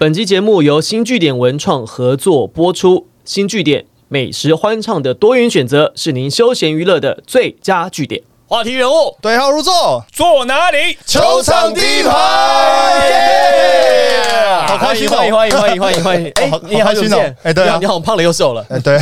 本期节目由新据点文创合作播出。新据点美食欢唱的多元选择，是您休闲娱乐的最佳据点。话题人物，对号入座，坐哪里？球场第一排，好开心哦！欢迎欢迎欢迎欢迎欢迎！哎好，你好久不见好开心哦！哎对啊你好胖了又瘦了。哎，对，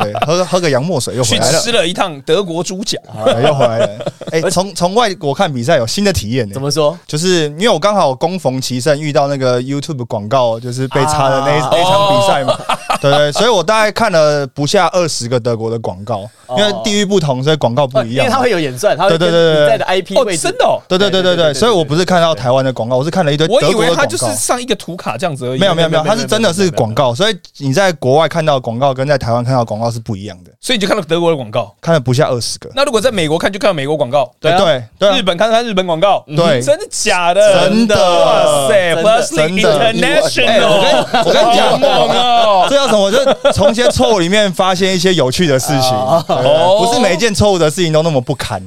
对，喝喝个洋墨水又回来了吃，了一趟德国猪脚，哎又回来了。哎，从从外国看比赛有新的体验呢怎。么说？就是因为我刚好恭逢其胜，遇到那个 YouTube 广告，就是被插的那那场比赛嘛，对对，所以我大概看了不下二十个德国的广告，因为地域不同，所以广告不一样。因为它会有演算，它会对对对对的 IP 哦位，置。真的对，对对对对所以我不是看到台湾的广告，我是看了一堆我以为它就是告。上一个图卡这样子而已。没有没有没有，它是真的是广告，所以你在国外看到广告跟在台湾看到广告是不一样的，所以你就看到德国的广告。看了不下二十个。那如果在美国看，就看到美国广告；对啊对对啊日本看看日本广告。对真的假的？真的哇塞真的，Plus 真的 International，我跟你讲哦！这叫什么？就从一些错误里面发现一些有趣的事情，哦不是每一件错误的事情都那么不堪。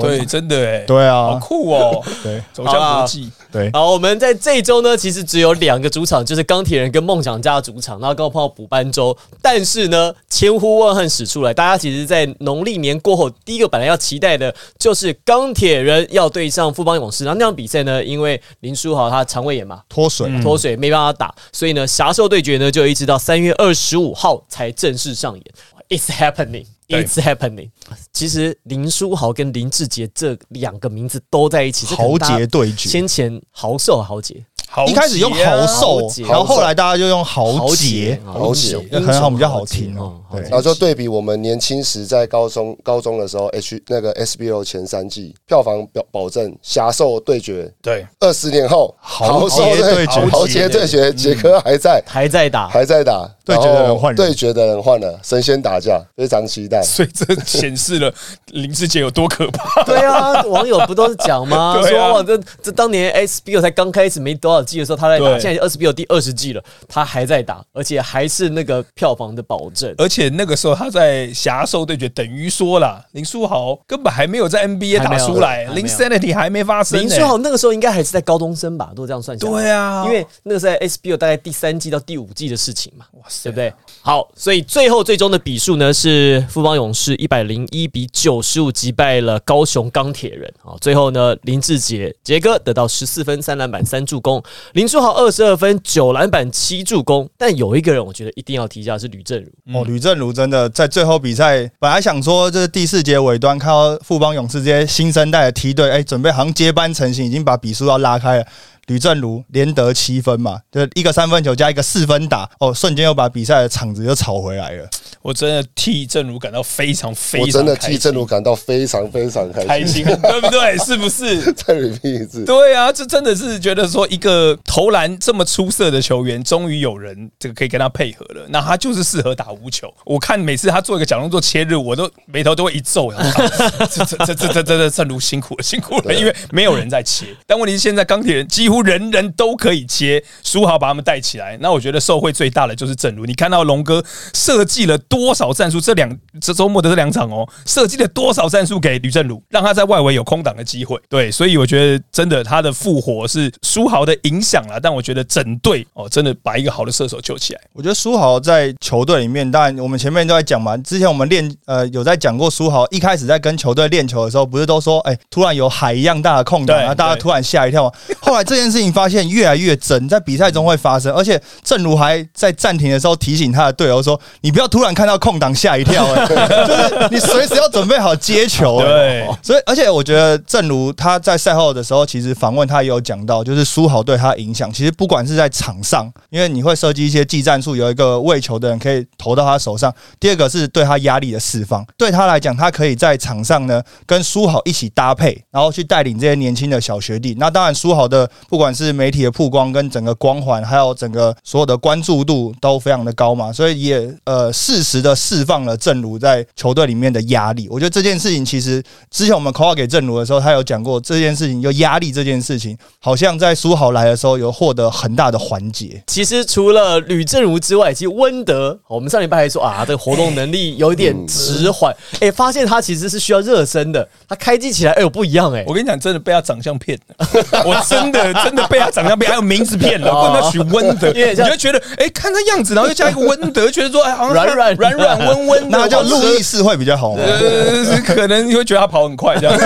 对对，真的哎，对好啊，酷哦，对走向国际。对，好，我们在这一周呢，其实只有两个主场，就是钢铁人跟梦想家的主场，然后刚好碰到补班周。但是呢，千呼万唤始出来，大家其实，在农历年过后，第一个本来要期待的就是钢铁人要对上富邦勇士。然后那场比赛呢，因为林书豪他肠胃炎嘛，脱水。脱水没办法打，所以呢，侠兽对决呢就一直到三月二十五号才正式上演。It's happening, 对 it's happening。其实林书豪跟林志杰这两个名字都在一起，豪杰对决，先前豪瘦豪杰，好一开始用豪瘦豪，杰然后后来大家就用豪豪杰，豪杰可能好比较好听哦对。然后就对比我们年轻时在高中高中的时候，H 那个 SBO 前三季票房表保证侠兽对决，对，二十年后豪兽杰对决豪杰对决，杰哥还在还在打，还在打，对决的人换人。对决的人换了，神仙打架，非常期待。所以这显示了 林志杰有多可怕。对啊，网友不都是讲吗？说哇，这这当年 SBO 才刚开始没多少季的时候，他在打，对现在 SBO 第二十季了，他还在打，而且还是那个票房的保证。而且那个时候他在侠兽对决，等于说啦，林书豪根本还没有在 NBA 打出来林 Sanity 还没发生呢。林书豪那个时候应该还是在高中生吧，如果这样算下来。对啊因为那个是在 SBO 大概第三季到第五季的事情嘛，哇塞对不对？好，所以最后最终的比数呢是富邦勇士一百零一比九十五击败了高雄钢铁人啊。最后呢，林志杰杰哥得到十四分、三篮板、三助攻，林书豪二十二分、九篮板、七助攻。但有一个人我觉得一定要提一下是吕正如，哦，吕正如真的在最后比赛，本来想说这是第四节尾端看到富邦勇士这些新生代的梯队，哎，准备好像接班成型，已经把比数要拉开了。吕正如连得七分嘛，就是一个三分球加一个四分打，哦，瞬间又把比赛的场子又炒回来了。我真的替正如感到非常非常我真的替正如感到非常非常开开心。对不对？是不是？再 repeat 一次，对啊，这真的是觉得说一个投篮这么出色的球员，终于有人这个可以跟他配合了。那他就是适合打无球。我看每次他做一个假动作切入，我都眉头都会一皱。然后 这这这这这这这正如辛苦了，辛苦了，因为没有人在切。但问题是现在钢铁人几乎人人都可以切，书豪把他们带起来。那我觉得受惠最大的就是正如，你看到龙哥设计了多少战术？这两这周末的这两场哦，设计了多少战术给吕正如，让他在外围有空档的机会。对，所以我觉得真的他的复活是书豪的影响了，但我觉得整队哦，真的把一个好的射手救起来。我觉得苏豪在球队里面，当然我们前面都在讲嘛，之前我们练呃有在讲过苏豪一开始在跟球队练球的时候，不是都说哎、突然有海一样大的空档，然后大家突然吓一跳嘛。后来这件事情发现越来越真，在比赛中会发生，而且正如还在暂停的时候提醒他的队友说：“你不要突然看到空档吓一跳、哎 就是你随时要准备好接球、哎对，所以，而且我觉得，正如他在赛后的时候，其实访问他也有讲到，就是苏豪对他影响。其实不管是在场上，因为你会设计一些技战术，有一个喂球的人可以投到他手上；第二个是对他压力的释放。对他来讲，他可以在场上呢跟苏豪一起搭配，然后去带领这些年轻的小学弟。那当然，苏豪的不管是媒体的曝光跟整个光环，还有整个所有的关注度都非常的高嘛，所以也呃适时的释放了正如在球队里面的压力。我觉得这件事情其实之前我们 call 给正如的时候，他有讲过这件事情，就压力这件事情，好像在苏豪来的时候有获得很大的缓解。其实除了吕正如之外，其实温德，我们上礼拜还说啊，这个活动能力有一点迟缓，哎、发现他其实是需要热身的，他开机起来，哎呦不一样哎、我跟你讲，真的被他长相骗了。我真的真的被他长相被还有名字骗了，哦。问他取温德，你就觉得哎，看他样子，然后又加一个温德，觉得说哎，好像软软软软温温的，那叫路易斯会比较好吗？呃，可能你会觉得他跑很快这样，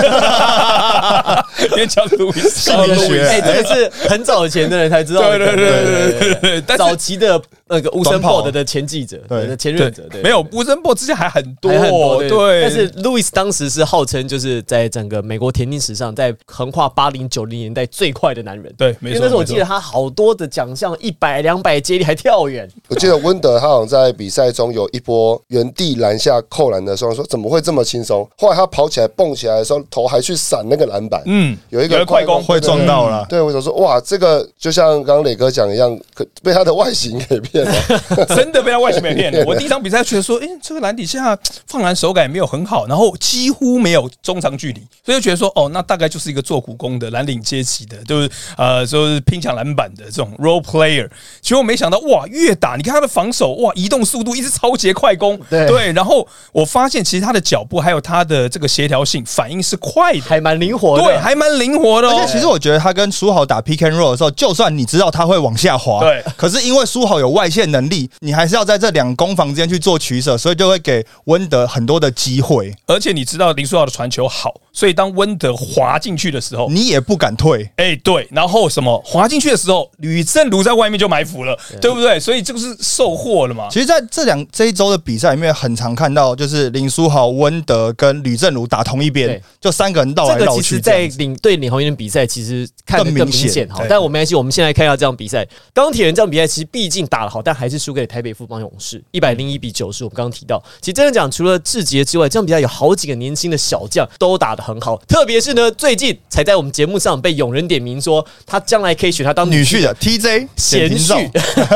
因为叫路易斯，理学哎，这个是很早以前的人才知道。对对对对对早期的那个乌森短跑 board 的前记者，对对前任者，对，没有乌森博之前还很多，还很多对，但是路易斯当时是号称就是在整个美国田径史上，在横跨八零九零年代最快的男人。对没错因为那时候我记得他好多的奖项，一百、两百接力还跳远，我记得温德他好像在比赛中有一波原地篮下扣篮的时候，说怎么会这么轻松？后来他跑起来蹦起来的时候，头还去闪那个篮板，嗯，有一个快攻会撞到了。对，我就说哇，这个就像刚刚磊哥讲一样，可被他的外形给骗了。真的被他外形给骗了。我第一场比赛觉得说，哎、这个篮底下放篮手感也没有很好，然后几乎没有中长距离，所以就觉得说，哦，那大概就是一个做苦工的蓝领阶级的，就是呃，就是拼抢篮板的这种 role player。结果没想到，哇，越打你看他的防守，哇，移动速度一直超节快攻，对然后我发现其实他的脚步还有他的这个协调性反应是快的，还蛮灵活的。对，还蛮灵活的哦而且。其实我觉得他跟苏豪打 pick and roll 的时候，就算你知道他会往下滑，对可是因为苏豪有外线能力，你还是要在这两攻防之间去做取舍，所以就会给温德很多的机会，而且你知道林书豪的传球好，所以当温德滑进去的时候，你也不敢退。哎、对，然后什么滑进去的时候，吕正如在外面就埋伏了，对不对？所以这个是受货了嘛？其实，在这两这一周的比赛里面，很常看到就是林书豪、温德跟吕正如打同一边对，就三个人绕这个来绕其实，在去这样子。领对领航员的比赛，其实看得更更明显哈。但我们没关系，我们现在看一下这场比赛。钢铁人这场比赛其实毕竟打得好，但还是输给台北富邦勇士，一百零一比九十。我们刚刚提到，其实真的讲，除了志杰之外，这场比赛有好几个年轻的小将都打得很好。特别是呢，最近才在我们节目上被永人点名说，他将来可以选他当女婿的 TJ 贤婿，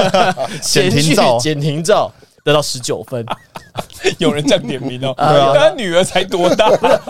贤婿简廷照简 廷照得到十九分。有人这样点名哦，对啊他女儿才多大？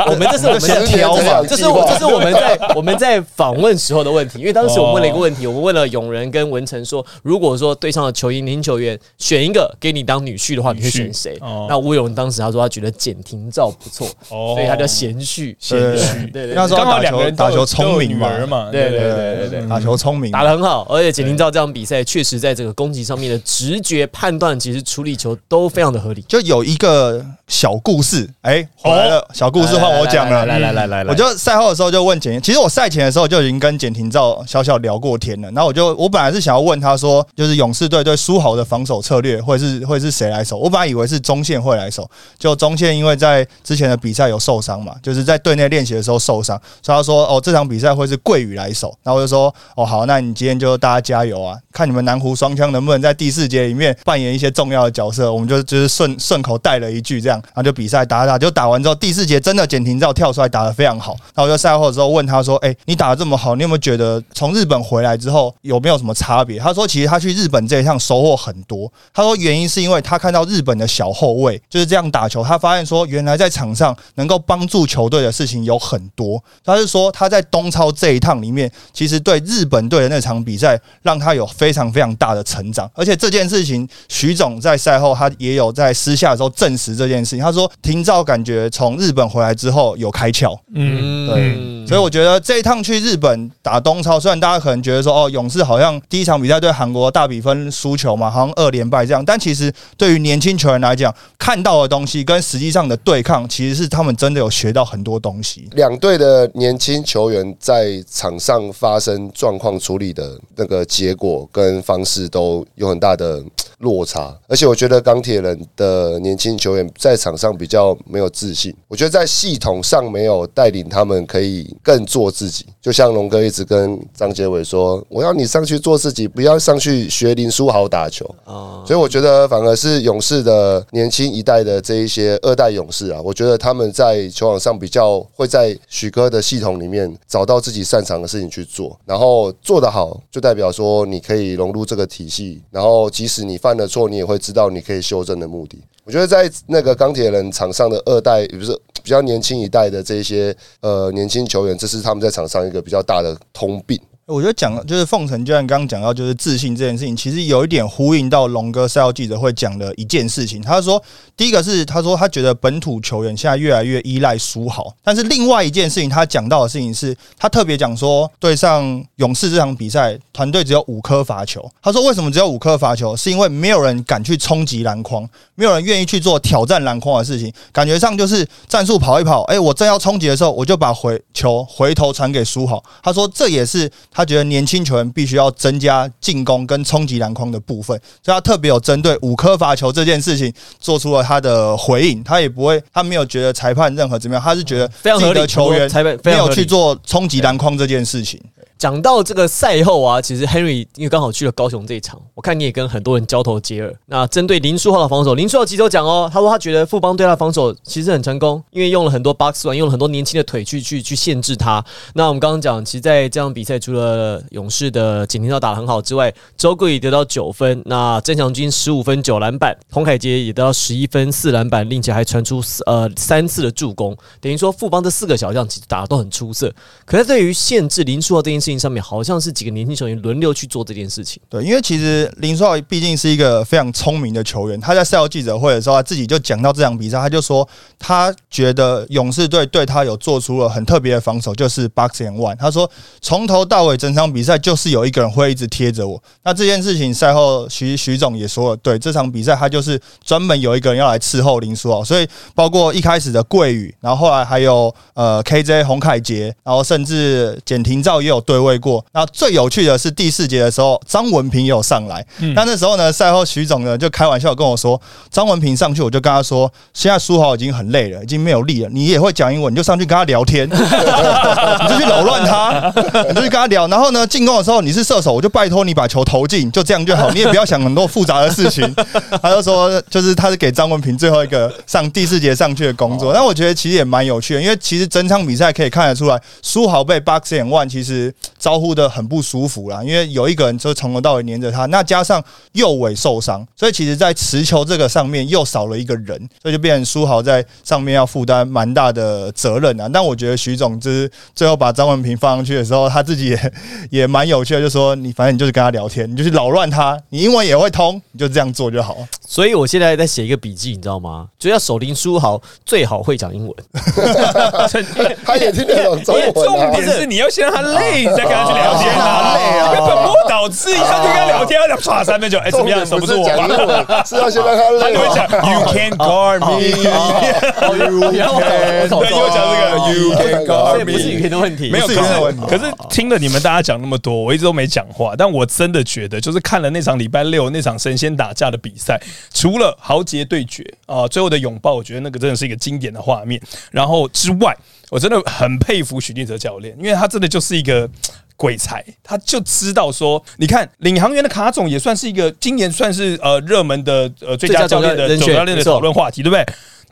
我们这是我们在十年成长这是我这是我们在我们在访问时候的问题，因为当时我们问了一个问题，我们问了永仁跟文成说，如果说对上的球员年轻球员选一个给你当女婿的话，你会选谁哦？那吴永仁当时他说他觉得简廷照不错，哦所以他叫贤婿，贤对婿，对对对，那时候刚好两个人打球聪明嘛对对对对对对。打球聪明，打得很好，而且简廷照这场比赛确实在这个攻击上面的直觉判断，其实处理球都非常的合理。就有一个小故事，哎，回来了，小故事换我讲了。来来来来来，我就赛后的时候就问简，其实我赛前的时候就已经跟简廷照小小聊过天了。然后我就我本来是想要问他说，就是勇士队对苏豪的防守策略会是会是谁来守？我本来以为是中线会来守，就中线因为在之前的比赛有受伤嘛，就是在队内练习的时候受伤，所以他说哦这场比赛会是桂宇来守。然后我就说哦好，那你今天就大家加油啊，看你们南湖双枪能不能在第四节里面扮演一些重要的角色。我们就就是顺顺口带带了一句这样，然后就比赛打打，就打完之后第四节真的简廷照跳出来打得非常好。然后我就赛后的时候问他说：“哎、你打得这么好，你有没有觉得从日本回来之后有没有什么差别？”他说：“其实他去日本这一趟收获很多。他说原因是因为他看到日本的小后卫就是这样打球，他发现说原来在场上能够帮助球队的事情有很多。他是说他在东超这一趟里面，其实对日本队的那场比赛让他有非常非常大的成长，而且这件事情徐总在赛后他也有在私下的时候证实这件事情。他说廷照感觉从日本回来之后有开窍，嗯，对所以我觉得这一趟去日本打东超，虽然大家可能觉得说哦，勇士好像第一场比赛对韩国大比分输球嘛，好像二连败这样，但其实对于年轻球员来讲，看到的东西跟实际上的对抗，其实是他们真的有学到很多东西。两队的年轻球员在场上发生状况处理的那个结果跟方式都有很大的落差，而且我觉得钢铁人的年轻球员在场上比较没有自信，我觉得在系统上没有带领他们可以更做自己。就像龙哥一直跟张杰伟说：“我要你上去做自己，不要上去学林书豪打球。”啊，所以我觉得反而是勇士的年轻一代的这一些二代勇士啊，我觉得他们在球场上比较会在许哥的系统里面找到自己擅长的事情去做，然后做得好，就代表说你可以融入这个体系，然后即使你犯犯了错，你也会知道你可以修正的目的。我觉得在那个钢铁人场上的二代，也不是比较年轻一代的这些呃年轻球员，这是他们在场上一个比较大的通病。我觉得讲就是凤城，就像刚刚讲到，就是自信这件事情，其实有一点呼应到龙哥赛后记者会讲的一件事情。他说，第一个是他说他觉得本土球员现在越来越依赖苏豪，但是另外一件事情他讲到的事情是，他特别讲说，对上勇士这场比赛，团队只有五颗罚球。他说为什么只有五颗罚球？是因为没有人敢去冲击篮筐，没有人愿意去做挑战篮筐的事情，感觉上就是战术跑一跑，哎，我正要冲击的时候，我就把回球回头传给苏豪。他说这也是。他觉得年轻球员必须要增加进攻跟冲击篮筐的部分，所以他特别有针对五颗罚球这件事情做出了他的回应。他也不会，他没有觉得裁判任何怎么样，他是觉得非常合理。球员没有去做冲击篮筐这件事情。讲到这个赛后啊，其实 Henry 因为刚好去了高雄这一场，我看你也跟很多人交头接耳。那针对林书豪的防守，林书豪其实都讲哦，他说他觉得富邦对他防守其实很成功，因为用了很多 box one，用了很多年轻的腿去去去限制他。那我们刚刚讲，其实，在这场比赛除了勇士的景廷照打得很好之外，周桂宇得到九分，那郑祥军十五分九篮板，洪凯杰也得到十一分四篮板，并且还传出呃三次的助攻，等于说富邦这四个小将其实打的都很出色。可是对于限制林书豪这件事情上面，好像是。几个年轻球员轮流去做这件事情。对，因为其实林书豪毕竟是一个非常聪明的球员。他在赛后记者会的时候，他自己就讲到这场比赛，他就说他觉得勇士队对他有做出了很特别的防守，就是 box and one。他说从头到尾整场比赛就是有一个人会一直贴着我。那这件事情赛后徐徐总也说了，对这场比赛他就是专门有一个人要来伺候林书豪。所以包括一开始的桂宇，然后后来还有呃 KJ 洪凯杰，然后甚至简廷照也有对位过。那最有趣的是第四节的时候，张文平也有上来。那那时候呢，赛后徐总呢就开玩笑跟我说，张文平上去，我就跟他说，现在苏豪已经很累了，已经没有力了。你也会讲英文，你就上去跟他聊天，你就去扰乱他，你就去跟他聊。然后呢，进攻的时候你是射手，我就拜托你把球投进，就这样就好，你也不要想很多复杂的事情。他。就说，就是他。是给张文平最后一个上第四节上去的工作。那我觉得其实也蛮有趣的，因为其实整场比赛可以看得出来，苏豪被 box and one 其实招呼的很不舒服啦，因为有一个人就从头到尾黏着他，那加上右尾受伤，所以其实，在持球这个上面又少了一个人，所以就变成苏豪在上面要负担蛮大的责任啊。但我觉得徐总之最后把张文平放上去的时候，他自己也 也蛮有趣的，就说你反正你就是跟他聊天，你就是扰乱他，你英文也会通，你就这样做就好。所以我现在在写一个笔记，你知道吗？就要守林书豪最好会讲英文，他也听得懂中文。重点是你要先让他累，再跟他去聊天啊。根本不导致，一上去跟他聊天，要耍三分球，哎，怎么样？守不住我吗？是要先让他累。他会讲，You can guard me。对，又讲这个，You can guard me。不是语言的问题，没有语言的问题。可是听了你们大家讲那么多，我一直都没讲话。但我真的觉得，就是看了那场礼拜六那场神仙打架的比赛，除了豪杰对决啊，最后的拥抱，我觉得那个真的是一个经典的画面。然后之外，我真的很佩服许晋哲教练，因为他真的就是一个。鬼才，他就知道说，你看领航员的卡总也算是一个今年算是呃热门的呃最佳教练的总教练的讨论话题，对不对？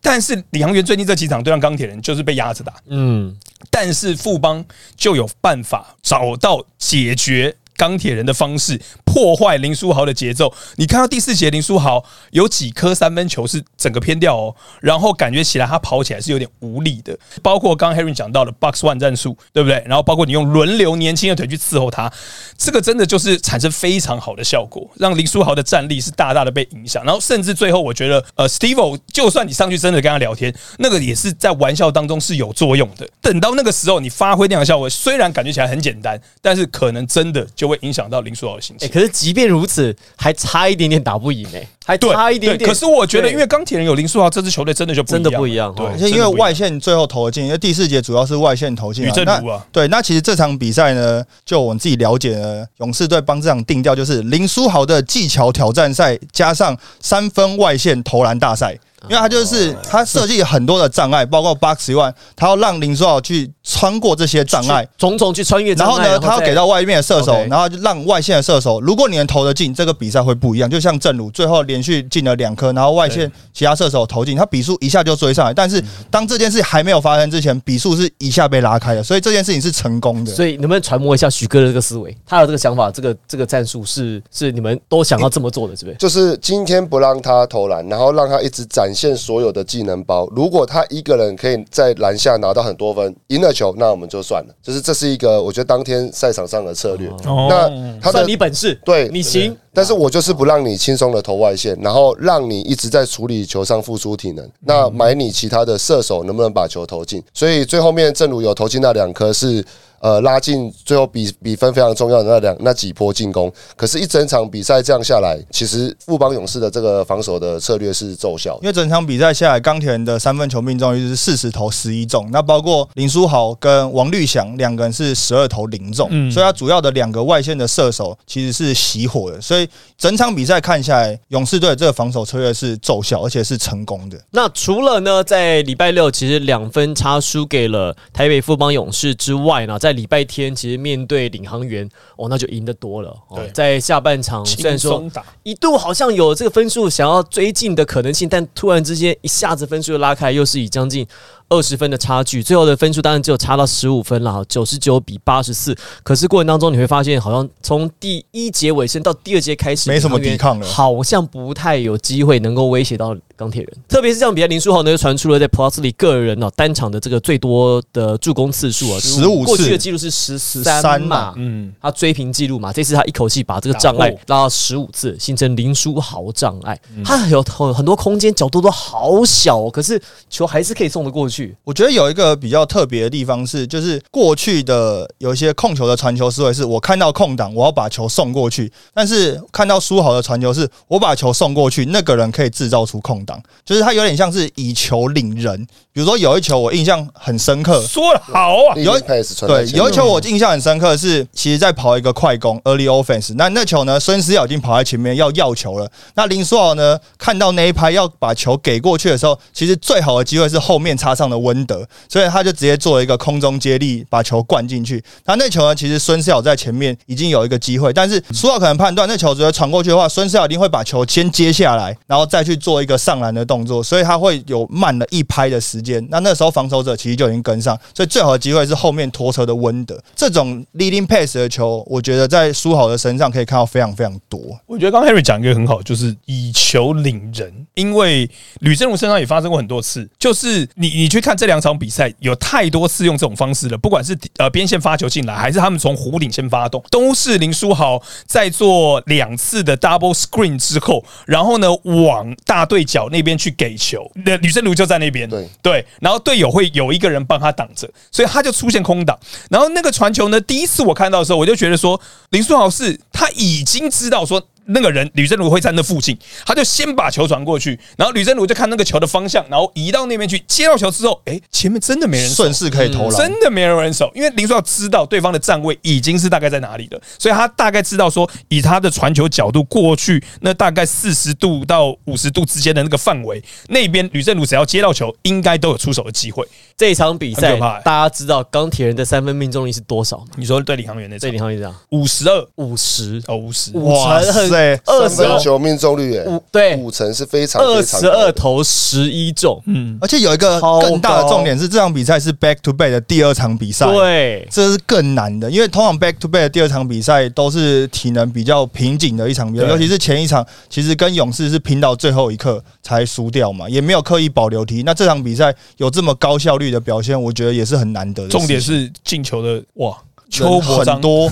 但是领航员最近这几场对上钢铁人就是被压着打，嗯，但是富邦就有办法找到解决。钢铁人的方式破坏林书豪的节奏。你看到第四节林书豪有几颗三分球是整个偏掉哦，然后感觉起来他跑起来是有点无力的。包括刚刚 Harry 讲到的 Box One 战术，对不对？然后包括你用轮流年轻的腿去伺候他，这个真的就是产生非常好的效果，让林书豪的战力是大大的被影响。然后甚至最后我觉得，呃，Steve 就算你上去真的跟他聊天，那个也是在玩笑当中是有作用的。等到那个时候你发挥那样的效果，虽然感觉起来很简单，但是可能真的就。会影响到林书豪的心情。是即便如此，还差一点点打不赢哎，还差一点点。可是我觉得，因为钢铁人有林书豪，这支球队真的就真的不一样。对，因为外线最后投进，因为第四节主要是外线投进。那对，那其实这场比赛呢，就我们自己了解呢，勇士队帮这场定调就是林书豪的技巧挑战赛，加上三分外线投篮大赛。因为他就是他设计很多的障碍，包括 box one，他要让林书豪去穿过这些障碍，种种去穿越。然后呢，他要给到外面的射手，然后就让外线的射手，如果你能投得进，这个比赛会不一样。就像正如最后连续进了两颗，然后外线其他射手投进，他比数一下就追上来。但是当这件事还没有发生之前，比数是一下被拉开的，所以这件事情是成功的。所以能不能传摩一下许哥的这个思维？他有这个想法，这个这个战术是是你们都想要这么做的，是不是？就是今天不让他投篮，然后让他一直展展现所有的技能包。如果他一个人可以在篮下拿到很多分，赢了球，那我们就算了。就是这是一个我觉得当天赛场上的策略。哦那他的算你本事，对你行。但是我就是不让你轻松的投外线，然后让你一直在处理球上付出体能。那买你其他的射手能不能把球投进？所以最后面正如有投进那两颗是。呃，拉近最后比比分非常重要的那两那几波进攻，可是，一整场比赛这样下来，其实富邦勇士的这个防守的策略是奏效因。为整场比赛下来，钢铁人的三分球命中率是四十投十一中，那包括林书豪跟王绿翔两个人是十二投零中，嗯。所以他主要的两个外线的射手其实是熄火的，所以整场比赛看下来，勇士队这个防守策略是奏效，而且是成功的。那除了呢，在礼拜六其实两分差输给了台北富邦勇士之外呢，在礼拜天其实面对领航员，哦，那就赢得多了。哦对，在下半场虽然说一度好像有这个分数想要追进的可能性，但突然之间一下子分数又拉开，又是以将近二十分的差距，最后的分数当然只有差到十五分了，九十九比八十四。可是过程当中你会发现，好像从第一节尾声到第二节开始，没什么抵抗了好像不太有机会能够威胁到钢铁人。特别是这场比赛，林书豪呢就传出了在 Plus 里个人哦单场的这个最多的助攻次数啊，15过去的记录是十三13嘛嘛，嗯，他追平记录嘛，这次他一口气把这个障碍拉到十五次，形成林书豪障碍。他有很很多空间，角度都好小、哦，可是球还是可以送得过去。我觉得有一个比较特别的地方是，就是过去的有一些控球的传球思维是，我看到空档，我要把球送过去；但是看到书豪的传球是，我把球送过去，那个人可以制造出空档，就是他有点像是以球领人。比如说有一球我印象很深刻，说的好啊，有传对，有一球球我印象很深刻是，其实在跑一个快攻 early offense，那那球呢，孙思尧已经跑在前面要要球了，那林书豪呢看到那一拍要把球给过去的时候，其实最好的机会是后面插上的温德，所以他就直接做了一个空中接力把球灌进去。那那球呢，其实孙思尧在前面已经有一个机会，但是书豪可能判断那球直接传过去的话，孙思尧一定会把球先接下来，然后再去做一个上篮的动作，所以他会有慢了一拍的时间。那那时候防守者其实就已经跟上，所以最好的机会是后面拖车的温德。这种 leading pass 的球，我觉得在书豪的身上可以看到非常非常多。我觉得刚 Harry 讲一个很好，就是以球领人。因为吕正儒身上也发生过很多次，就是你你去看这两场比赛，有太多次用这种方式了，不管是呃边线发球进来，还是他们从弧顶先发动，都是林书豪在做两次的 double screen 之后，然后呢往大对角那边去给球，那女生卢就在那边，对对，然后队友会有一个人帮他挡着，所以他就出现空档。然后那个传球呢，第一次我看到的时候，我就觉得说林书豪是他已经知道说。那个人吕振儒会在那附近，他就先把球传过去，然后吕振儒就看那个球的方向，然后移到那边去，接到球之后，哎，前面真的没人顺势可以投篮，真的没有人守，因为林书豪知道对方的站位已经是大概在哪里了，所以他大概知道说，以他的传球角度过去，那大概四十度到五十度之间的那个范围，那边吕振儒只要接到球，应该都有出手的机会。这场比赛大家知道钢铁人的三分命中率是多少吗？你说对领航员那这场领航员这样五十二。五十。哦五十，五哇成很塞二十二。三分球命中率，哎五对。五成是非常二十二投十一中，嗯，而且有一个更大的重点是，这场比赛是 back to back 的第二场比赛。对，这是更难的，因为通常 back to back 的第二场比赛都是体能比较瓶颈的一场比赛，尤其是前一场，其实跟勇士是拼到最后一刻才输掉嘛，也没有刻意保留题。那这场比赛有这么高效率的表现，我觉得也是很难得的。重点是进球的哇，邱人伯章很、多，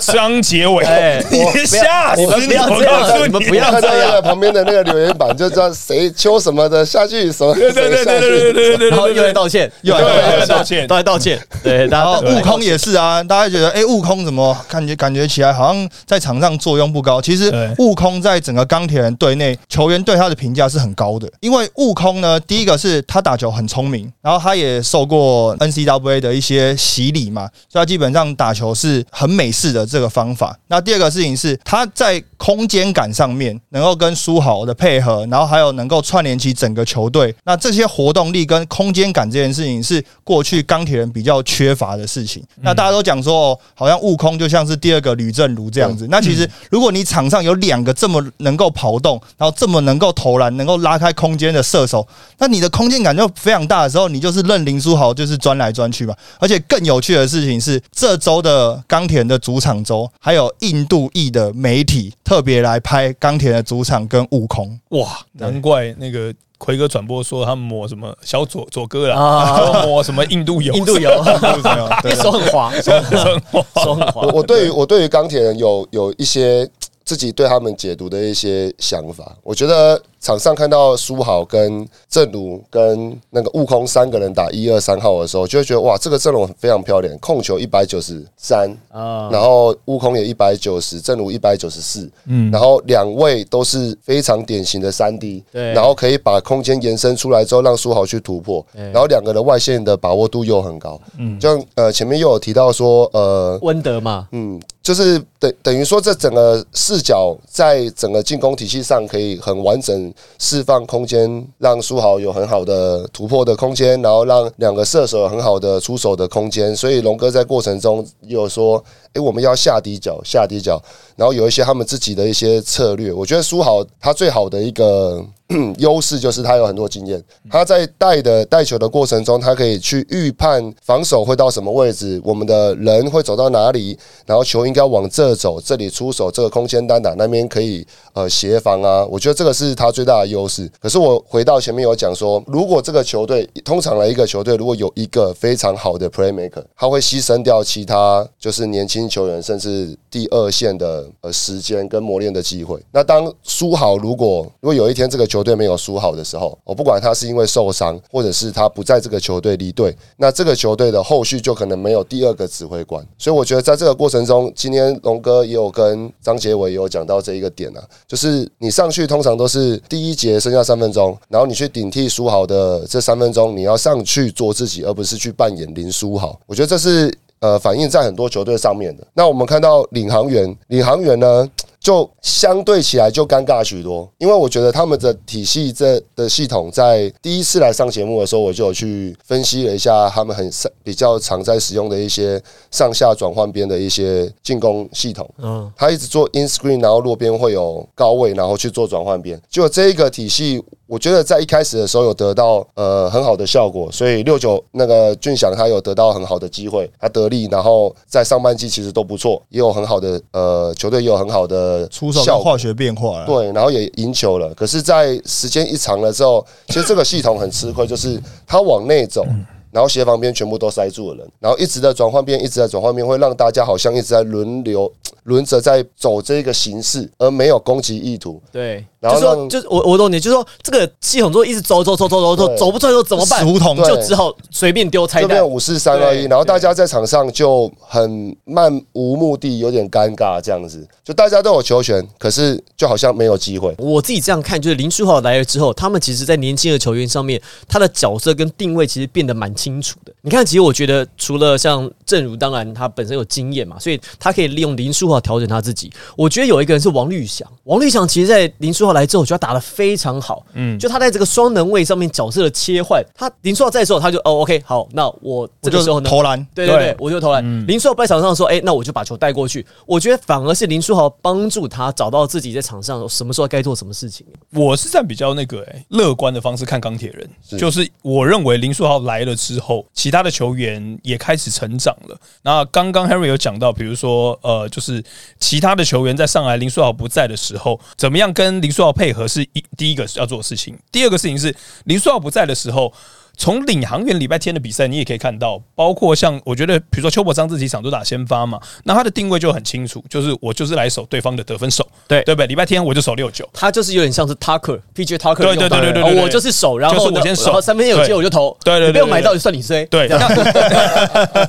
张杰伟，哎你吓死你们不要我这样告诉你们不要看到那个旁边的那个留言板，就知道谁秋什么的下去，什么对对对对对对谁下去。对对，然后又来道歉，又来道歉道歉。都来道歉，对，然后悟空也是啊，大家觉得哎，悟空怎么感觉感觉起来好像在场上作用不高？其实悟空在整个钢铁人队内，球员对他的评价是很高的。因为悟空呢，第一个是他打球很聪明，然后他也受过 NCAA 的一些洗礼嘛，所以他基本上打球是很美式的这个方法。那第二个事情是他在空间感上面能够跟苏豪的配合，然后还有能够串联起整个球队。那这些活动力跟空间感这件事情是过去钢铁人比较缺乏的事情。那大家都讲说，哦，好像悟空就像是第二个吕正如这样子。那其实如果你场上有两个这么能够跑动，然后这么能够投篮、能够拉开空间的射手，那你的空间感就非常大的时候，你就是任林书豪就是钻来钻去嘛。而且更有趣的事情是。是这周的钢铁人的主场周，还有印度裔的媒体特别来拍钢铁的主场跟悟空。哇，难怪那个奎哥转播说他们抹什么小左左哥啦，啊。抹什么印度油，印度油，对手很滑，手很滑，手很滑。我。我对于我对于钢铁人有有一些自己对他们解读的一些想法。我觉得场上看到苏豪跟正如跟那个悟空三个人打一二三号的时候，就会觉得哇，这个阵容非常漂亮，控球一百九十三，啊，然后悟空也一百九十，正如一百九十四，嗯，然后两位都是非常典型的三 D，对。然后可以把空间延伸出来之后，让苏豪去突破，然后两个人外线的把握度又很高，嗯，就像呃前面又有提到说，呃，温德嘛，嗯，就是等等于说，这整个视角在整个进攻体系上可以很完整释放空间，让苏豪有很好的突破的空间，然后让两个射手很好的出手的空间。所以龙哥在过程中也有说，诶，我们要下底角，下底角，然后有一些他们自己的一些策略。我觉得苏豪他最好的一个。优势就是他有很多经验，他在带的带球的过程中，他可以去预判防守会到什么位置，我们的人会走到哪里，然后球应该往这走，这里出手，这个空间单打那边可以呃协防啊。我觉得这个是他最大的优势。可是我回到前面有讲说，如果这个球队通常来一个球队，如果有一个非常好的 playmaker，他会牺牲掉其他就是年轻球员，甚至第二线的呃时间跟磨练的机会。那当输好，如果如果有一天这个球球队没有输好的时候，我不管他是因为受伤，或者是他不在这个球队离队，那这个球队的后续就可能没有第二个指挥官。所以我觉得在这个过程中，今天龙哥也有跟张杰伟也有讲到这一个点啊，就是你上去通常都是第一节剩下三分钟，然后你去顶替输好的这三分钟，你要上去做自己，而不是去扮演林书豪。我觉得这是呃反映在很多球队上面的。那我们看到领航员，领航员呢？就相对起来就尴尬许多，因为我觉得他们的体系这的系统在第一次来上节目的时候，我就有去分析了一下他们很比较常在使用的一些上下转换边的一些进攻系统。嗯，他一直做 in screen，然后落边会有高位，然后去做转换边。就这一个体系，我觉得在一开始的时候有得到呃很好的效果，所以六九那个俊祥他有得到很好的机会，他得力，然后在上半季其实都不错，也有很好的呃球队也有很好的出手效化学变化了。对，然后也赢球了。可是，在时间一长了之后，其实这个系统很吃亏，就是他往内走。然后斜防边全部都塞住了人，然后一直在转换边，一直在转换边，会让大家好像一直在轮流轮着在走这个形式，而没有攻击意图。对，然后就说就是我我懂你，就是说这个系统就一直走走走走走走对走不出来，说怎么办？死胡同就只好随便丢拆弹。五四三二一，然后大家在场上就很漫无目的，有点尴尬这样子。就大家都有球权，可是就好像没有机会。我自己这样看，就是林书豪来了之后，他们其实在年轻的球员上面，他的角色跟定位其实变得蛮清楚的。你看，其实我觉得除了像正如，当然他本身有经验嘛，所以他可以利用林书豪调整他自己。我觉得有一个人是王绿翔，王绿翔其实在林书豪来之后，我觉得他打的非常好。嗯，就他在这个双能位上面角色的切换，他林书豪在的时候，他就哦 OK 好，那我这个时候呢，投篮，对对我就投篮。林书豪不在场上说，哎、那我就把球带过去。我觉得反而是林书豪帮助他找到自己在场上什么时候该做什么事情。我是在比较那个、哎、乐观的方式看钢铁人，是就是我认为林书豪来了之后，其他的球员也开始成长了。那刚刚 Henry 有讲到，比如说呃，就是其他的球员在上来林书豪不在的时候，怎么样跟林书要配合是一第一个要做的事情。第二个事情是林书豪不在的时候。从领航员礼拜天的比赛，你也可以看到，包括像我觉得，比如说邱伯章这几场都打先发嘛，那他的定位就很清楚，就是我就是来守对方的得分手，对。对不对？礼拜天我就守六九，他就是有点像是 Tucker，PJ Tucker，对对对对对对对哦我就是守，然后就是我先守。三分线有接对我就投，对对对没有买到就算你衰，对，这样。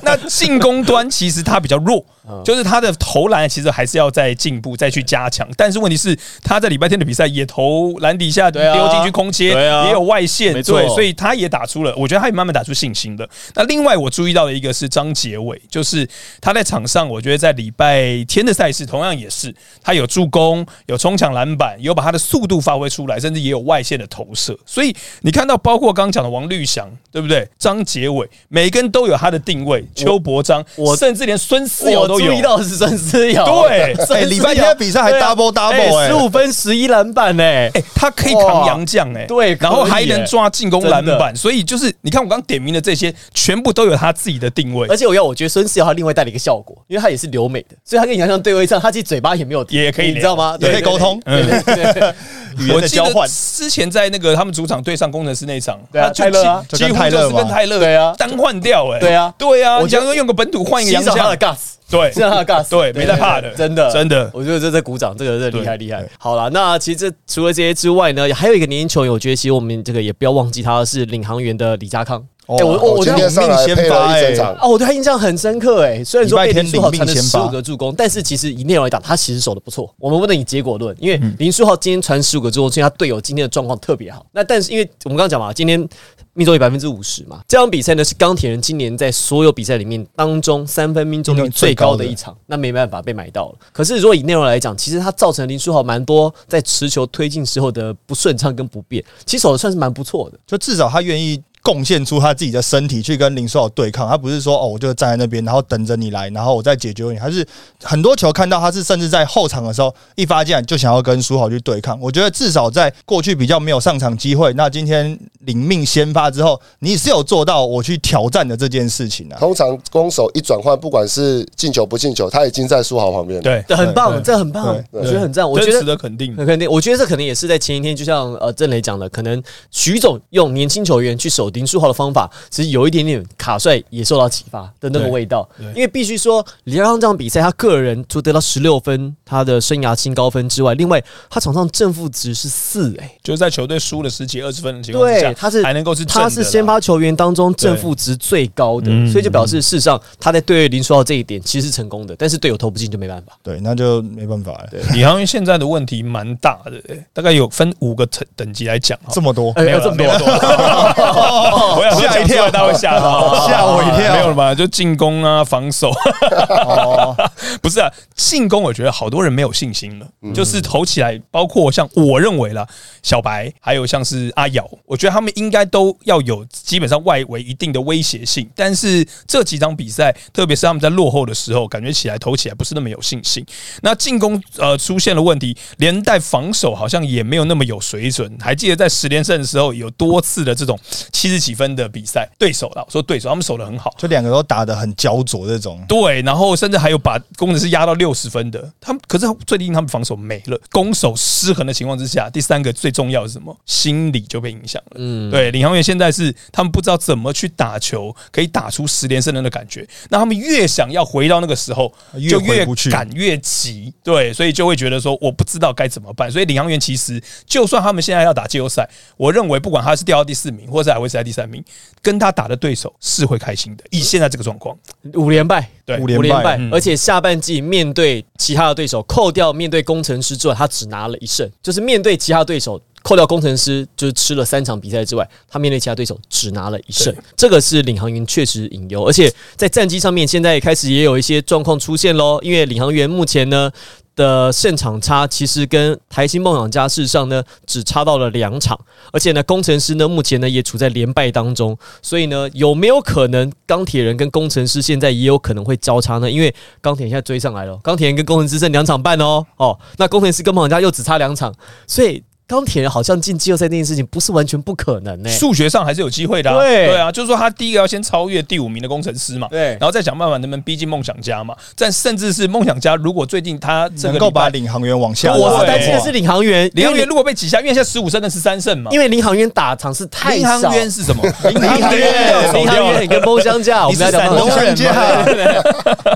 那 那进攻端其实他比较弱，嗯。就是他的投篮其实还是要再进步，再去加强。但是问题是，他在礼拜天的比赛也投篮底下丢进去空切，也有外线，没错。哦对，所以他也打出了，我觉得他也慢慢打出信心了。那另外我注意到的一个是张杰伟，就是他在场上，我觉得在礼拜天的赛事同样也是，他有助攻，有冲抢篮板，有把他的速度发挥出来，甚至也有外线的投射。所以你看到，包括刚刚讲的王绿翔，对不对？张杰伟，每个人都有他的定位。邱伯章，我甚至连孙思瑶我都有注意。到的是孙思瑶，对哎礼拜天的比赛还 double double 哎十五分十一篮板哎，哎、他可以扛洋将哎、对然后还能抓进攻篮真板，所以就是你看我刚点名的这些，全部都有他自己的定位。而，且我要，我觉得孙思瑶他另外带了一个效果，因为他也是留美的，所以他跟杨洋对位上，他其实嘴巴也没有也可以你知道吗？也可以沟通。对对对对 语言我交换。之前在那个他们主场对上工程师那一场，对勒啊几就跟几乎就是泰勒嘛跟泰勒对啊。单换掉哎，对啊。对啊，我觉得我想说用个本土换一个洋欣赏他的，gas，对，欣赏他的 gas，对没在怕的真的真的我觉得这在鼓掌，这个是厉害厉害。好了，那其实这除了这些之外呢，还有一个年轻球员，我觉得其实我们这个也不要忘记他是领航员的李家康。我我我对他今天上来配了一整场，哦，我对他印象很深刻哎。虽然说被林书豪传了十五个助攻，但是其实以内容来讲，他其实守的不错。我们不能以结果论，因为嗯林书豪今天传十五个助攻，所以他队友今天的状况特别好。那但是因为我们刚刚讲嘛，今天命中率百分之五十嘛，这场比赛呢是钢铁人今年在所有比赛里面当中三分命中率最高的一场，那没办法被买到了。可是如果以内容来讲，其实他造成林书豪蛮多在持球推进时候的不顺畅跟不便，其实守的算是蛮不错的。就至少他愿意贡献出他自己的身体去跟林书豪对抗，他不是说哦，我就站在那边，然后等着你来，然后我再解决你。他是很多球看到他是甚至在后场的时候一发进来就想要跟书豪去对抗。我觉得至少在过去比较没有上场机会，那今天领命先发之后，你是有做到我去挑战的这件事情啊。通常攻守一转换，不管是进球不进球，他已经在书豪旁边了。对，很棒，这很棒，我觉得很赞。我觉这得值得肯定。很肯定，我觉得这可能也是在前一天，就像呃郑磊讲的，可能徐总用年轻球员去守林书豪的方法，其实有一点点卡帅也受到启发的那个味道。因为必须说，李阳这场比赛，他个人除得到十六分，他的生涯新高分之外，另外他场上正负值是四，哎，就是在球队输了十几二十分的情况下，，对他是还能够是他是先发球员当中正负值最高的，嗯所以就表示事实上他在对林书豪这一点其实是成功的，但是队友投不进就没办法。对，那就没办法了。李航员现在的问题蛮大的、欸，大概有分五个等等级来讲哈。这么多，哎没有这么多 吓一跳讲出来大家会吓到，吓我一跳没有了吧？就进攻啊，防守，哦，不是啊，进攻我觉得好多人没有信心了，嗯就是投起来，包括像我认为啦，小白还有像是阿瑶，我觉得他们应该都要有基本上外围一定的威胁性，但是这几场比赛，特别是他们在落后的时候，感觉起来投起来不是那么有信心。那进攻呃出现了问题，连带防守好像也没有那么有水准。还记得在十连胜的时候，有多次的这种七十几分的比赛，对手了，我说对手他们守的很好。就两个都打的很焦灼，这种对，然后甚至还有把工程师压到六十分的，他们可是最近他们防守没了，攻守失衡的情况之下，第三个最重要是什么？心理就被影响了。嗯，对，领航员现在是他们不知道怎么去打球，可以打出十连胜的那感觉。那他们越想要回到那个时候，越就越不去赶越急。对，所以就会觉得说我不知道该怎么办。所以领航员其实就算他们现在要打季后赛，我认为不管他是掉到第四名，或者还会是在第三名，跟他打的对手是会开心的。以现在这个状况，五连败，对五连败嗯，而且下半季面对其他的对手，扣掉面对工程师之外，他只拿了一胜，就是面对其他对手。扣掉工程师，就是吃了三场比赛之外，他面对其他对手只拿了一胜，这个是领航员确实隐忧，而且在战绩上面，现在开始也有一些状况出现喽。因为领航员目前呢的现场差，其实跟台新梦想家事实上呢只差到了两场，而且呢工程师呢目前呢也处在连败当中，所以呢有没有可能钢铁人跟工程师现在也有可能会交叉呢？因为钢铁现在追上来了，钢铁人跟工程师剩两场半哦，哦，那工程师跟梦想家又只差两场，所以钢铁人好像进季后赛这件事情不是完全不可能呢、数学上还是有机会的、啊。对对啊，就是说他第一个要先超越第五名的工程师嘛，对然后再想办法能不能逼近梦想家嘛。但甚至是梦想家，如果最近他这个能够把领航员往下。我担心的是领航员，领航员如果被挤下，因为现在十五胜跟十三胜嘛。因为领航员打场是太领少，航员是什么？领领航员，领航员跟梦相加，我们要讲梦你是相山加东人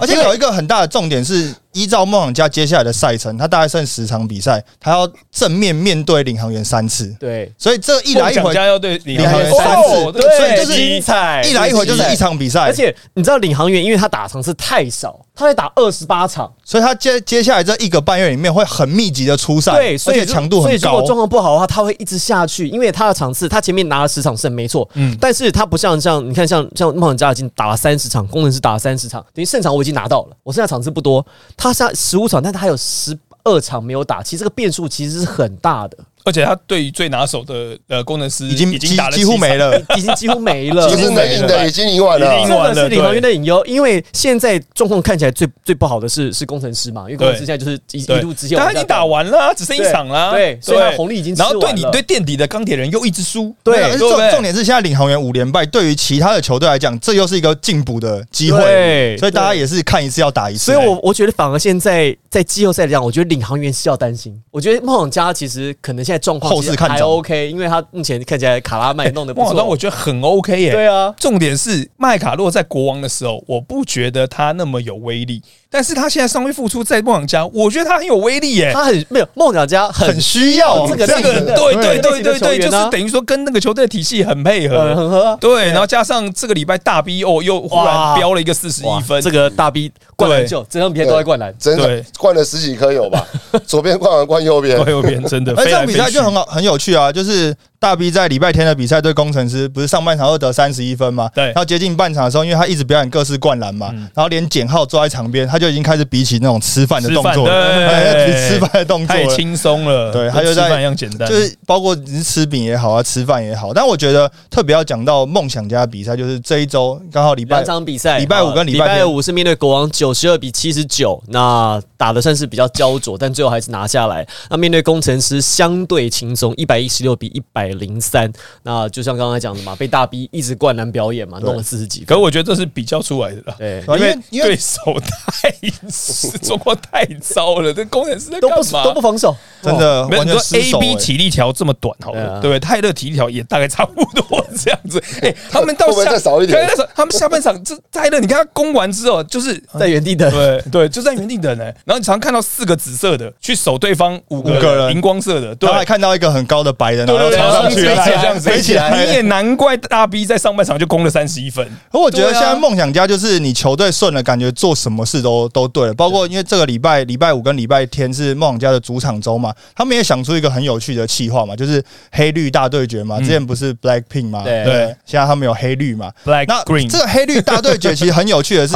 而且有一个很大的重点是，依照梦想家接下来的赛程，他大概剩十场比赛，他要正面面对领航员三次，对，所以这一来一回，家要对领领航航员员三次。哦对对所以就是精彩一来一回就是一场比赛，而且你知道领航员，因为他打场次太少，他会打二十八场，所以他接接下来这一个半月里面会很密集的出赛，对，所以强度很高所以如果。状况不好的话，他会一直下去，因为他的场次，他前面拿了十场胜，没错，嗯但是他不像像你看像像梦想家已经打了三十场，工程师打了三十场，等于胜场我已经拿到了，我剩下场次不多，他下十五场，但他还有十二场没有打，其实这个变数其实是很大的。而且他对于最拿手的呃工程师已经几已经打了几乎没了。已经几乎没了。几乎没赢的已经赢完了已经这赢完了个是领航员的隐忧，因为现在状况看起来最最不好的是是工程师嘛，因为工程师现在就是一一路直线往下但他已经打。完了啊，只剩一场了。对所以他红利已经然后对你对垫底的钢铁人又一直输，对。重重点是现在领航员五连败，对于其他的球队来讲，这又是一个进补的机会，对。所以大家也是看一次要打一次。所以我我觉得反而现在在季后赛来讲，我觉得领航员是要担心。我觉得梦想家其实可能现在后市看还 OK，因为他目前看起来卡拉麦弄的不错，但我。觉得很 OK 耶。对啊，重点是麦卡洛在国王的时候，我不觉得他那么有威力，但是他现在尚未复出在梦想家，我觉得他很有威力耶。他很没有梦想家很很需要这个这个对对对对对，就是等于说跟那个球队的体系很配呃合。很合啊。对，然后加上这个礼拜大 B 哦，又忽然飙了一个四十一分，这个大 B 灌篮秀，整场比赛都在灌篮。真对的灌了十几颗有吧？左边灌完灌右边，灌右边真的。哎这场比赛就很好很有趣啊，就是大 B 在礼拜天的比赛对工程师，不是上半场又得三十一分吗？对然后接近半场的时候，因为他一直表演各式灌篮嘛，嗯然后连简浩坐在场边，他就已经开始比起那种吃饭的动作对 吃饭的动作了。太轻松了，对他就在一样简单，就是包括你是吃饼也好啊，吃饭也好，但我觉得特别要讲到梦想家的比赛，就是这一周刚好礼拜两场比赛，礼拜五跟礼拜五是面对国王九十二比七十九，那打的算是比较焦灼，但最后还是拿下来。那面对工程师相对轻松，一百一十六比一百零三。那就像刚才讲的嘛，被大 B 一直灌篮表演嘛，弄了四十几分。可我觉得这是比较出来的啦。对，因为因为对手太 状况太糟了，这工程师在都不干嘛？都不防守，真的没有你说完全失 A 手、B 欸。体力条这么短，好了，对啊对不对？泰勒体力条也大概差不多这样子。哎，他们到下再少一点他们下半场这泰勒，你看他攻完之后，就是在原地等。对对，就在原地等呢。然后你常看到四个紫色的去守对方五五个人荧光色的，对他。还看到一个很高的白人，然后对对对，冲上去了，飞起来这样子飞起来。你也难怪大 B 在上半场就攻了三十一分。可我觉得现在梦想家就是你球队顺了，感觉做什么事都都对了。包括因为这个礼拜礼拜五跟礼拜天是梦想家的主场周嘛，他们也想出一个很有趣的企划嘛，就是黑绿大对决嘛。之前不是 Black Pink 嘛，对。对，现在他们有黑绿嘛。，Black Green 这个黑绿大对决其实很有趣的是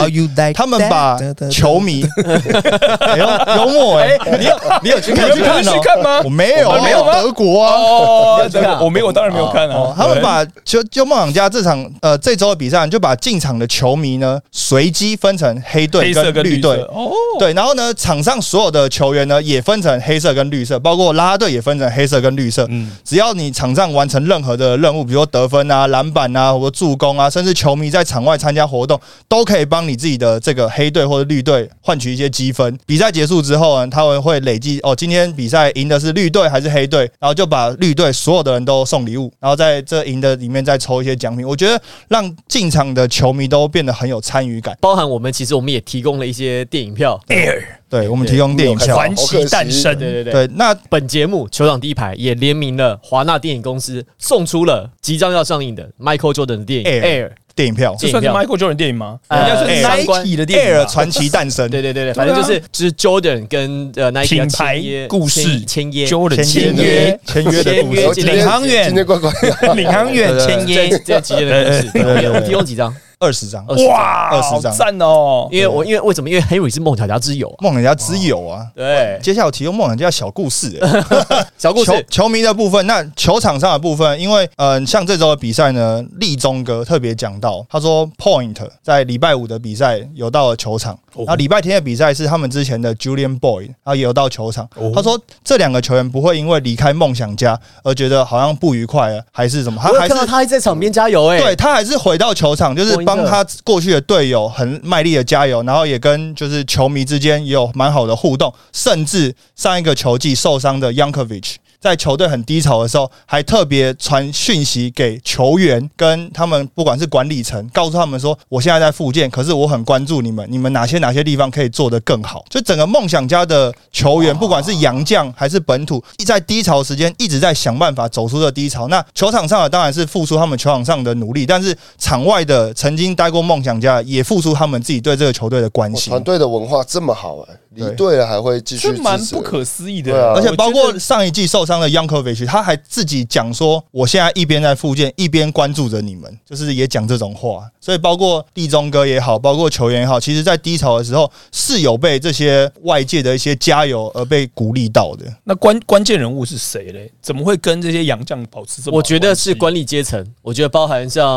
他们把球迷 哎呦幽默哎，你有你有去你看吗？我？没有，哦没有德国啊我没有，我当然没有看啊。哦他们把就就梦想家这场呃这周的比赛，就把进场的球迷呢随机分成黑队黑色跟绿队。哦，对，然后呢，场上所有的球员呢也分成黑色跟绿色，包括拉拉队也分成黑色跟绿色。嗯，只要你场上完成任何的任务，比如说得分啊、篮板啊，或者助攻啊，甚至球迷在场外参加活动，都可以帮你自己的这个黑队或者绿队换取一些积分。比赛结束之后呢，他们会累计哦，今天比赛赢的是绿队还是黑队，然后就把绿队所有的人都送礼物，然后在这赢的里面再抽一些奖品。我觉得让进场的球迷都变得很有参与感。包含我们其实我们也提供了一些电影票。Air 对我们提供电影票，传奇诞生，对对对。对，那本节目球场第一排也联名了华纳电影公司，送出了即将要上映的 Michael Jordan 的电影 Air Air。电影票。这算是 Michael Jordan 电影吗？呃应该是 Nike 的电影 Air 传奇诞生，对对对对，反正就是就是 Jordan 跟呃 Nike 品牌签约故事。签约。Jordan 签签约，签约的故事，领航员。今天乖乖，领航员签这约，这几件的故事，对对对我提供几张？二十张，哇，20好张赞哦！因为我因为为什么？因为 Henry 是梦想家之友啊。梦想家之友啊。对，接下来我提供梦想家小故事、欸，小故事，球球迷的部分，那球场上的部分，因为呃，像这周的比赛呢，立中哥特别讲到，他说 Point 在礼拜五的比赛有到了球场，哦然后礼拜天的比赛是他们之前的 Julian Boy，然后也有到球场。哦他说这两个球员不会因为离开梦想家而觉得好像不愉快啊，还是什么，他还是看到他还在场边加油哎。对他还是回到球场，就是帮他过去的队友很卖力的加油，然后也跟就是球迷之间也有蛮好的互动，甚至上一个球季受伤的 Yankovic。在球队很低潮的时候，还特别传讯息给球员，跟他们不管是管理层，告诉他们说，我现在在复健，可是我很关注你们，你们哪些哪些地方可以做得更好。就整个梦想家的球员，不管是洋将还是本土，在低潮时间一直在想办法走出这低潮。那球场上的当然是付出他们球场上的努力，但是场外的曾经待过梦想家，也付出他们自己对这个球队的关心团。队的文化这么好哎，离队了还会继续这蛮支持不可思议的。啊而且包括上一季受伤伤的 Yankovic，他还自己讲说，我现在一边在复健，一边关注着你们，就是也讲这种话。所以包括立中哥也好，包括球员也好，其实在低潮的时候是有被这些外界的一些加油而被鼓励到的。那关关键人物是谁嘞？怎么会跟这些洋将保持这么？我觉得是管理阶层，我觉得包含像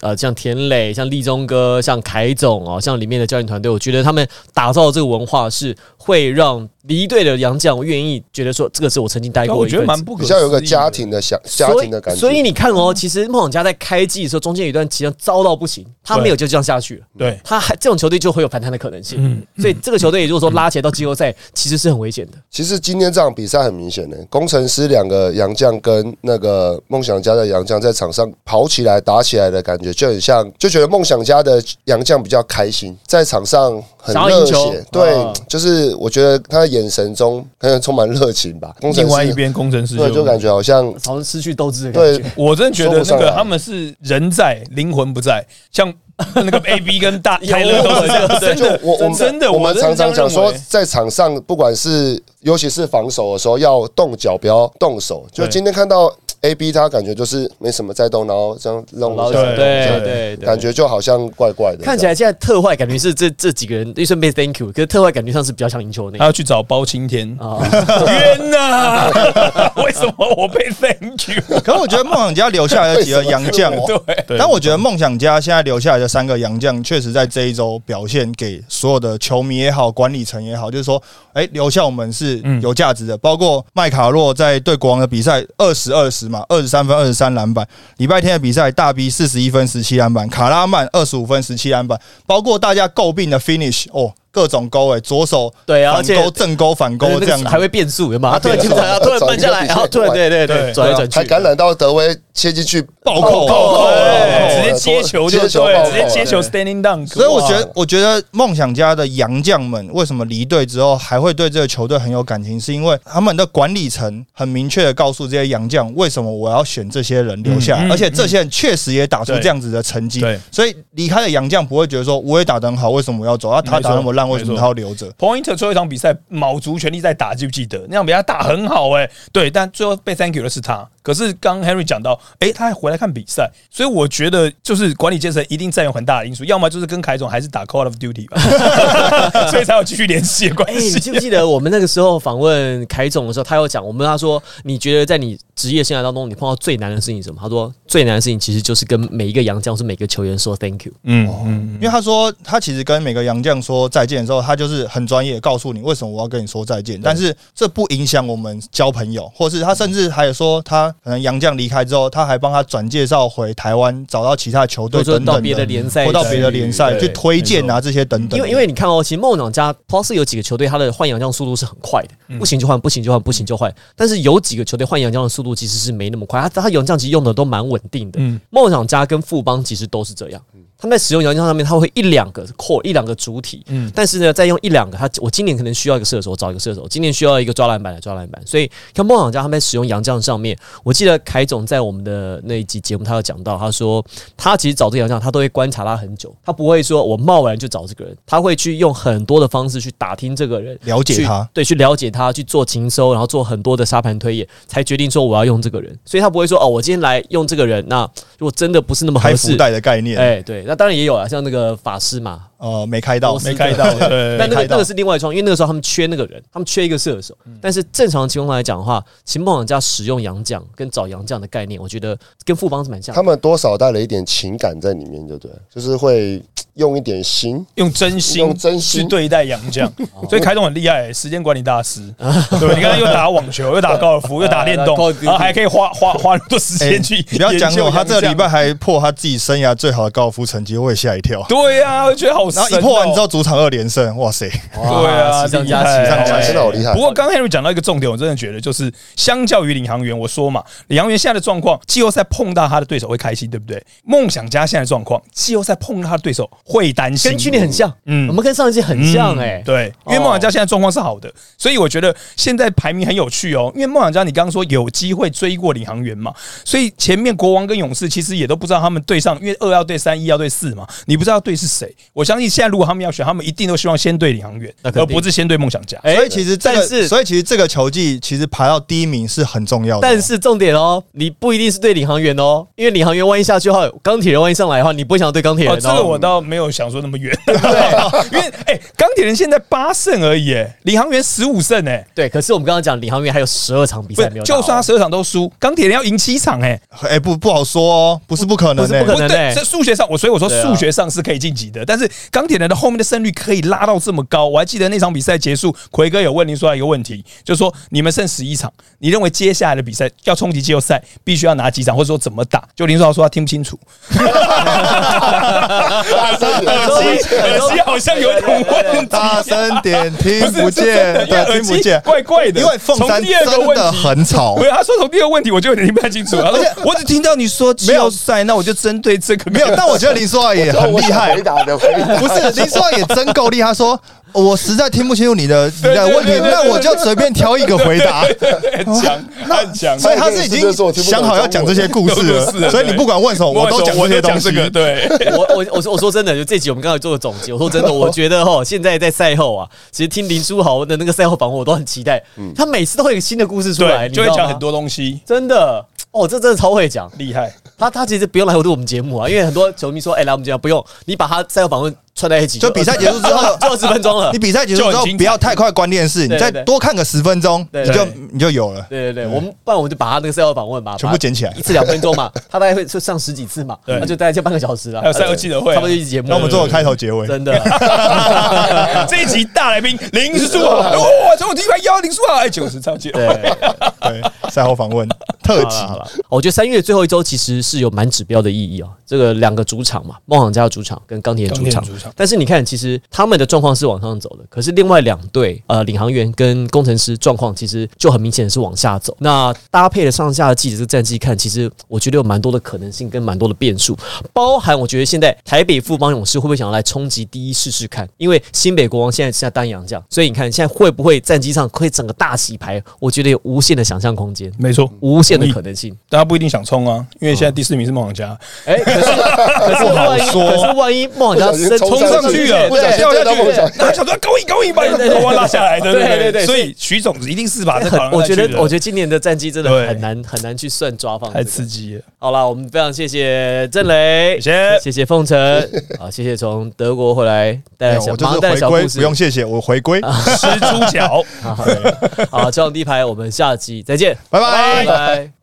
呃像田磊、像立中哥、像凯总哦，像里面的教练团队，我觉得他们打造这个文化是会让离队的杨绛，我愿意觉得说这个是我曾经待过我觉得。蛮不可比较有个家庭的想家庭的感觉。所以你看哦，其实梦想家在开季的时候，中间有一段期间糟到不行，他没有就这样下去了。对，他还这种球队就会有反弹的可能性，嗯所以这个球队如果说拉起来到季后赛，其实是很危险的。其实今天这场比赛很明显的，工程师两个杨绛跟那个梦想家的杨绛在场上跑起来、打起来的感觉，就很像，就觉得梦想家的杨绛比较开心，在场上很热血。对啊，就是我觉得他的眼神中可能充满热情吧。工程另外一边工程师对，就感觉好像好像失去斗志的感对觉。我真的觉得那说不上来个他们是人在灵魂不在，像 那个 A B 跟大 泰勒都是这样，真的，就我我们真的，我们真的常常讲说这样认为，在场上不管是尤其是防守的时候，要动脚不要动手。就对今天看到 A B，他感觉就是没什么在动，然后这样弄一下，对对对对对，感觉就好像怪怪的。看起来现在特坏感觉是这这几个人，一顺便 thank you，可是特坏感觉上是比较像赢球的那个他要去找包青天，啊。冤呐！为什么我被 thank you？可是我觉得梦想家留下来的几个洋将，对，对但我觉得梦想家现在留下来的三个洋将，确实在这一周表现给所有的球迷也好，管理层也好，就是说，哎，留下我们是有价值的。包括麦卡洛在对国王的比赛二十二十嘛，二十三分、二十三篮板。礼拜天的比赛大 B 四十一分、十七篮板，卡拉曼二十五分、十七篮板。包括大家诟病的 finish 哦，各种勾哎，左手对啊反勾、正勾、反勾这样子。还会变速，有吗？突然进场，突然搬下来，然后突然对对对对转来转去，还感染到德威切进去暴扣暴扣，直接接球就接球对，直接接球 standing down。所以我觉得，我觉得梦想家的洋将们为什么离队之后还会对这个球队很有感情，是因为他们的管理层很明确的告诉这些洋将，为什么我要选这些人留下而且这些人确实也打出这样子的成绩对，所以离开的洋将不会觉得说我也打得很好，为什么我要走？啊，他打那么烂，为什么他要留着？Pointer 最后一场比赛卯足全力在打，记不记得那场比赛打很好哎、对，但最后被 Thank you 的是他。可是刚刚 Henry 讲到，哎、他还回来看比赛，所以我觉得就是管理阶层一定占有很大的因素，要么就是跟凯总还是打 Call of Duty 吧，所以才有继续联系的关哎、你系。记不记得我们那个时候访问凯总的时候，他有讲，我们问他说，你觉得在你职业生涯当中，你碰到最难的事情是什么？他说最难的事情其实就是跟每一个洋将，是每个球员说 thank you。嗯嗯，因为他说他其实跟每个洋将说再见的时候，他就是很专业，告诉你为什么我要跟你说再见。但是这不影响我们交朋友，或是他甚至还有说他可能洋将离开之后，他还帮他转介绍回台湾，找到其他球队或者说等等到别的联赛或到别的联赛去推荐啊这些等等。因为因为你看哦，其实梦想家 Plus 有几个球队，他的换洋将速度是很快的，不行就换，不行就换，不行就换。但是有几个球队换洋将的速度其实是没那么快，他他洋将其实用的都蛮稳定的。嗯梦想家跟富邦其实都是这样，他们在使用洋将上面，他会一两个 core 一两个主体，嗯。但是呢，再用一两个，他我今年可能需要一个射手，我找一个射手；今年需要一个抓篮板来抓篮板。所以像梦想家他们在使用洋将上面，我记得凯总在我们的那一集节目，他有讲到，他说他其实找这个洋将，他都会观察他很久，他不会说我贸然就找这个人，他会去用很多的方式去打听这个人，了解他，对，去了解他，去做情收，然后做很多的沙盘推演，才决定说我要用这个人。所以他不会说哦，我今天来用这个人，那如果真的不是那么合适，袋的概念，哎，对，那当然也有啊，像那个法师嘛，呃，没开到没开到，对，但那个那个是另外一桩，因为那个时候他们缺那个人，他们缺一个射手。但是正常情况来讲的话，秦梦想家使用杨将跟找洋将的概念，我觉得跟富邦是蛮像的。他们多少带了一点情感在里面，对不对？就是会用一点心，用真心用真心去对待杨将，所以开动很厉害、时间管理大师。对，你看又打网球，又打高尔夫，又打电动 啊，然后还可以花花花很多时哎间去你不要讲我，他这个礼。拜还破他自己生涯最好的高尔夫成绩，我也吓一跳。对呀，我觉得好。然后一破完之后，主场二连胜，哇塞！对啊，喜上加厉害喜，上加真的好厉害不过刚刚 Henry 讲到一个重点，我真的觉得就是相较于领航员，我说嘛，领航员现在的状况，季后赛碰到他的对手会开心，对不对？梦想家现在的状况，季后赛碰到他的对手会担心，跟去年很像，嗯嗯，我们跟上一季很像哎、嗯对，因为梦想家现在状况是好的，所以我觉得现在排名很有趣哦。因为梦想家你刚刚说有机会追过领航员嘛，所以前面国王跟勇士其实也都不知道他们对上，因为二要对三，一要对四嘛，你不知道对是谁。我相信信现在如果他们要选，他们一定都希望先对领航员，而不是先对梦想家。哎所以其实这但是，所以其实这个球技其实排到第一名是很重要的哦。但是重点哦，你不一定是对领航员哦，因为领航员万一下去的话，钢铁人万一上来的话，你不会想要对钢铁人哦，这个哦。我倒没有想说那么远，对，因为哎，钢铁人现在八胜而已，哎，领航员十五胜，哎，对，可是我们刚刚讲领航员还有十二场比赛没有，就算他十二场都输，钢铁人要赢七场，哎，哎，不不好说哦，不是不可能不是不可。能对数学上我所以我说数学上是可以晋级的，但是钢铁人的后面的胜率可以拉到这么高，我还记得那场比赛结束，奎哥有问林书豪一个问题，就是说你们剩十一场，你认为接下来的比赛要冲击季后赛，必须要拿几场，或者说怎么打？就林书豪说他听不清楚，耳机耳机好像有点问题。大声点，听不见，对，听不见，怪怪的。因为凤山从第二个真的问题很吵没。有，他说从第二个问题我就有点听不太清楚。而且我只听到你说季后赛，那我就针对这个没有，但我觉得林书豪也很厉害回，答的回答 不是林书豪也真够厉害。他说我实在听不清楚你的你的问题，那我就随便挑一个回答。很强，很强。所以他是已经想好要讲这些故事了，所以你不管问什么，我都讲这些东西这。个对。我我我说我说真的，就这集我们刚才做个总结。我说真的，我觉得哈，现在在赛后啊，其实听林书豪的那个赛后访问，我都很期待。他每次都会有个新的故事出来，就会讲很。多东西，真的哦，这真的超会讲。厉害。他他其实不用来录我们节目啊，因为很多球迷说，哎、来我们节目不用，你把他赛后访问串在一起，就比赛结束之后 就二十分钟了。你。比赛结束之后不要太快关电视，你再多看个十分钟，你就你就有了。对对对，我们不然我们就把他那个赛后访问吧，全部捡起来。一次两分钟嘛，他大概会就上十几次嘛，对。那就大概就半个小时了。还有赛后记者会啊差不多一集节目。那我们做个开头结尾。真的，这一集大来宾林书豪，哇，从我第一排邀林书豪，哎，九十超级对。对，赛后访问特辑。好了，我觉得三月最后一周其实是有蛮指标的意义哦。这个两个主场嘛，梦想家的主场跟钢铁人主场。主场，但是你看，其实他们的状况是往上走的，可是另外两队呃，领航员跟工程师状况其实就很明显的是往下走。那搭配了上下季的这个战绩看，其实我觉得有蛮多的可能性跟蛮多的变数，包含我觉得现在台北富邦勇士会不会想要来冲击第一试试看？因为新北国王现在是在单阳将，所以你看现在会不会战绩上可以整个大洗牌？我觉得有无限的想象空间。没错，无限的可能性。大家不一定想冲啊，因为现在第四名是梦想家，哎、可是 可是万一，说可是万一梦想家升冲上去了，不小心掉下去那他想说高一高一把你头发拉下来的，对对。对对所以徐总一定是把这很我觉得，我觉得今年的战绩真的很难很难去算抓放、太刺。激了，好了，我们非常谢谢郑雷，谢谢。谢谢凤城，好，谢谢从德国回来带来小，马上带小故事，不用谢谢，我回归，吃猪脚。好，好，好，这样第一排，我们下集再见，拜拜。拜。拜。